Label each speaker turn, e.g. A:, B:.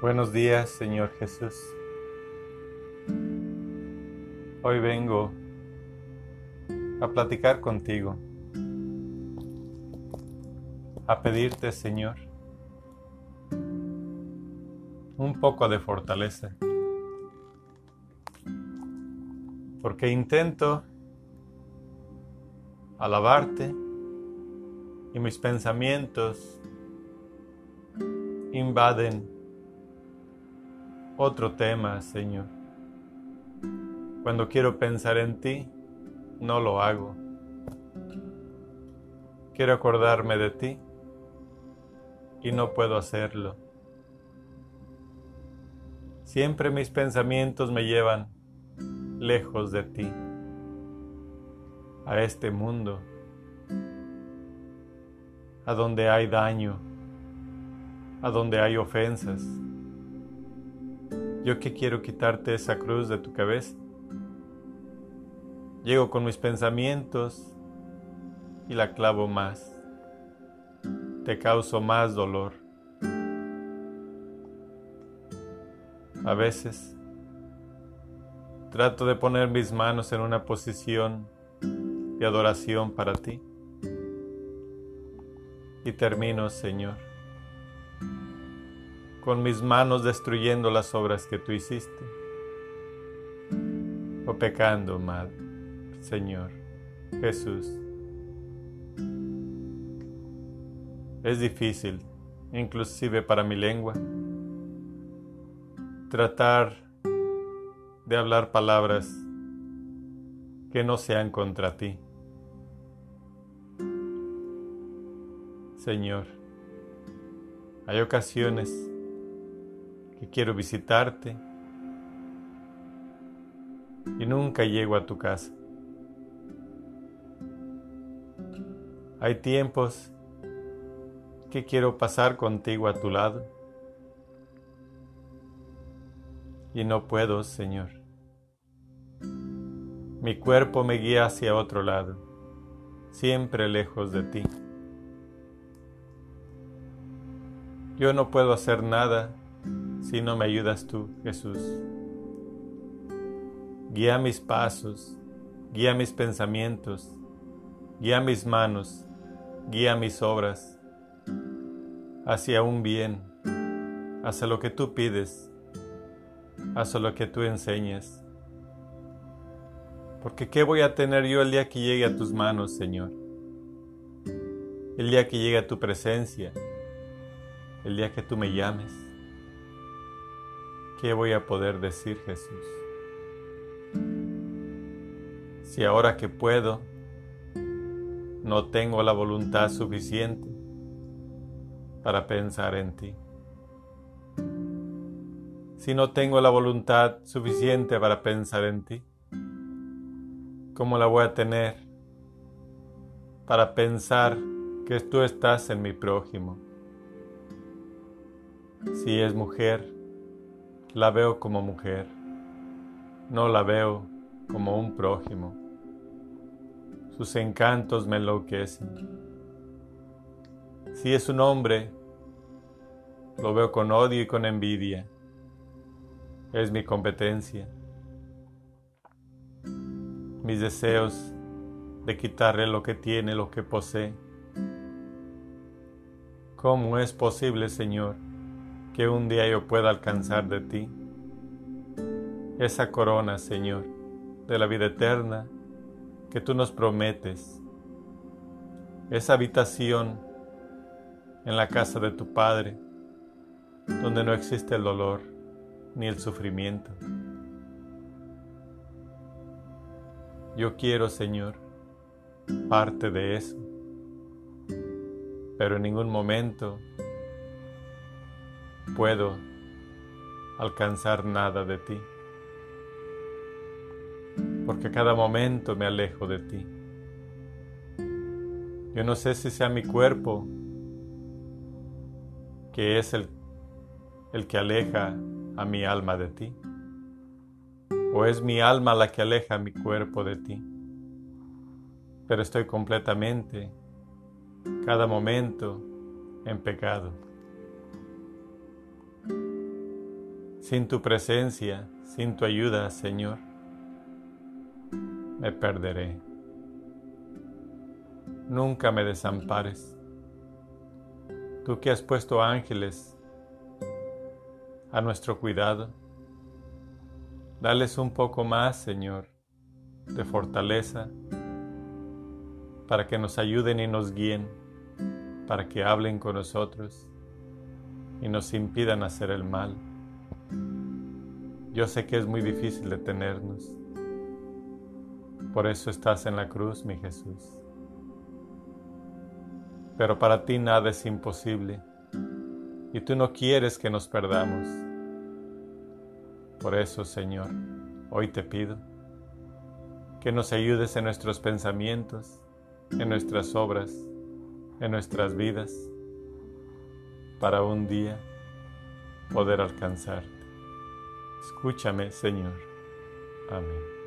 A: Buenos días, Señor Jesús. Hoy vengo a platicar contigo, a pedirte, Señor, un poco de fortaleza, porque intento alabarte y mis pensamientos invaden otro tema, Señor. Cuando quiero pensar en ti, no lo hago. Quiero acordarme de ti y no puedo hacerlo. Siempre mis pensamientos me llevan lejos de ti, a este mundo, a donde hay daño, a donde hay ofensas yo que quiero quitarte esa cruz de tu cabeza. Llego con mis pensamientos y la clavo más. Te causo más dolor. A veces trato de poner mis manos en una posición de adoración para ti. Y termino, Señor con mis manos destruyendo las obras que tú hiciste. O pecando mal, Señor Jesús. Es difícil, inclusive para mi lengua, tratar de hablar palabras que no sean contra ti. Señor, hay ocasiones que quiero visitarte y nunca llego a tu casa. Hay tiempos que quiero pasar contigo a tu lado y no puedo, Señor. Mi cuerpo me guía hacia otro lado, siempre lejos de ti. Yo no puedo hacer nada si no me ayudas tú, Jesús. Guía mis pasos, guía mis pensamientos, guía mis manos, guía mis obras hacia un bien, hacia lo que tú pides, hacia lo que tú enseñas. Porque ¿qué voy a tener yo el día que llegue a tus manos, Señor? El día que llegue a tu presencia, el día que tú me llames. ¿Qué voy a poder decir Jesús? Si ahora que puedo, no tengo la voluntad suficiente para pensar en ti. Si no tengo la voluntad suficiente para pensar en ti, ¿cómo la voy a tener para pensar que tú estás en mi prójimo? Si es mujer, la veo como mujer, no la veo como un prójimo. Sus encantos me enloquecen. Si es un hombre, lo veo con odio y con envidia. Es mi competencia. Mis deseos de quitarle lo que tiene, lo que posee. ¿Cómo es posible, Señor? Que un día yo pueda alcanzar de ti. Esa corona, Señor, de la vida eterna que tú nos prometes. Esa habitación en la casa de tu Padre, donde no existe el dolor ni el sufrimiento. Yo quiero, Señor, parte de eso, pero en ningún momento puedo alcanzar nada de ti, porque cada momento me alejo de ti. Yo no sé si sea mi cuerpo que es el, el que aleja a mi alma de ti, o es mi alma la que aleja a mi cuerpo de ti, pero estoy completamente, cada momento, en pecado. Sin tu presencia, sin tu ayuda, Señor, me perderé. Nunca me desampares. Tú que has puesto ángeles a nuestro cuidado, dales un poco más, Señor, de fortaleza para que nos ayuden y nos guíen, para que hablen con nosotros y nos impidan hacer el mal. Yo sé que es muy difícil detenernos. Por eso estás en la cruz, mi Jesús. Pero para ti nada es imposible y tú no quieres que nos perdamos. Por eso, Señor, hoy te pido que nos ayudes en nuestros pensamientos, en nuestras obras, en nuestras vidas, para un día poder alcanzarte. Escúchame, Señor. Amén.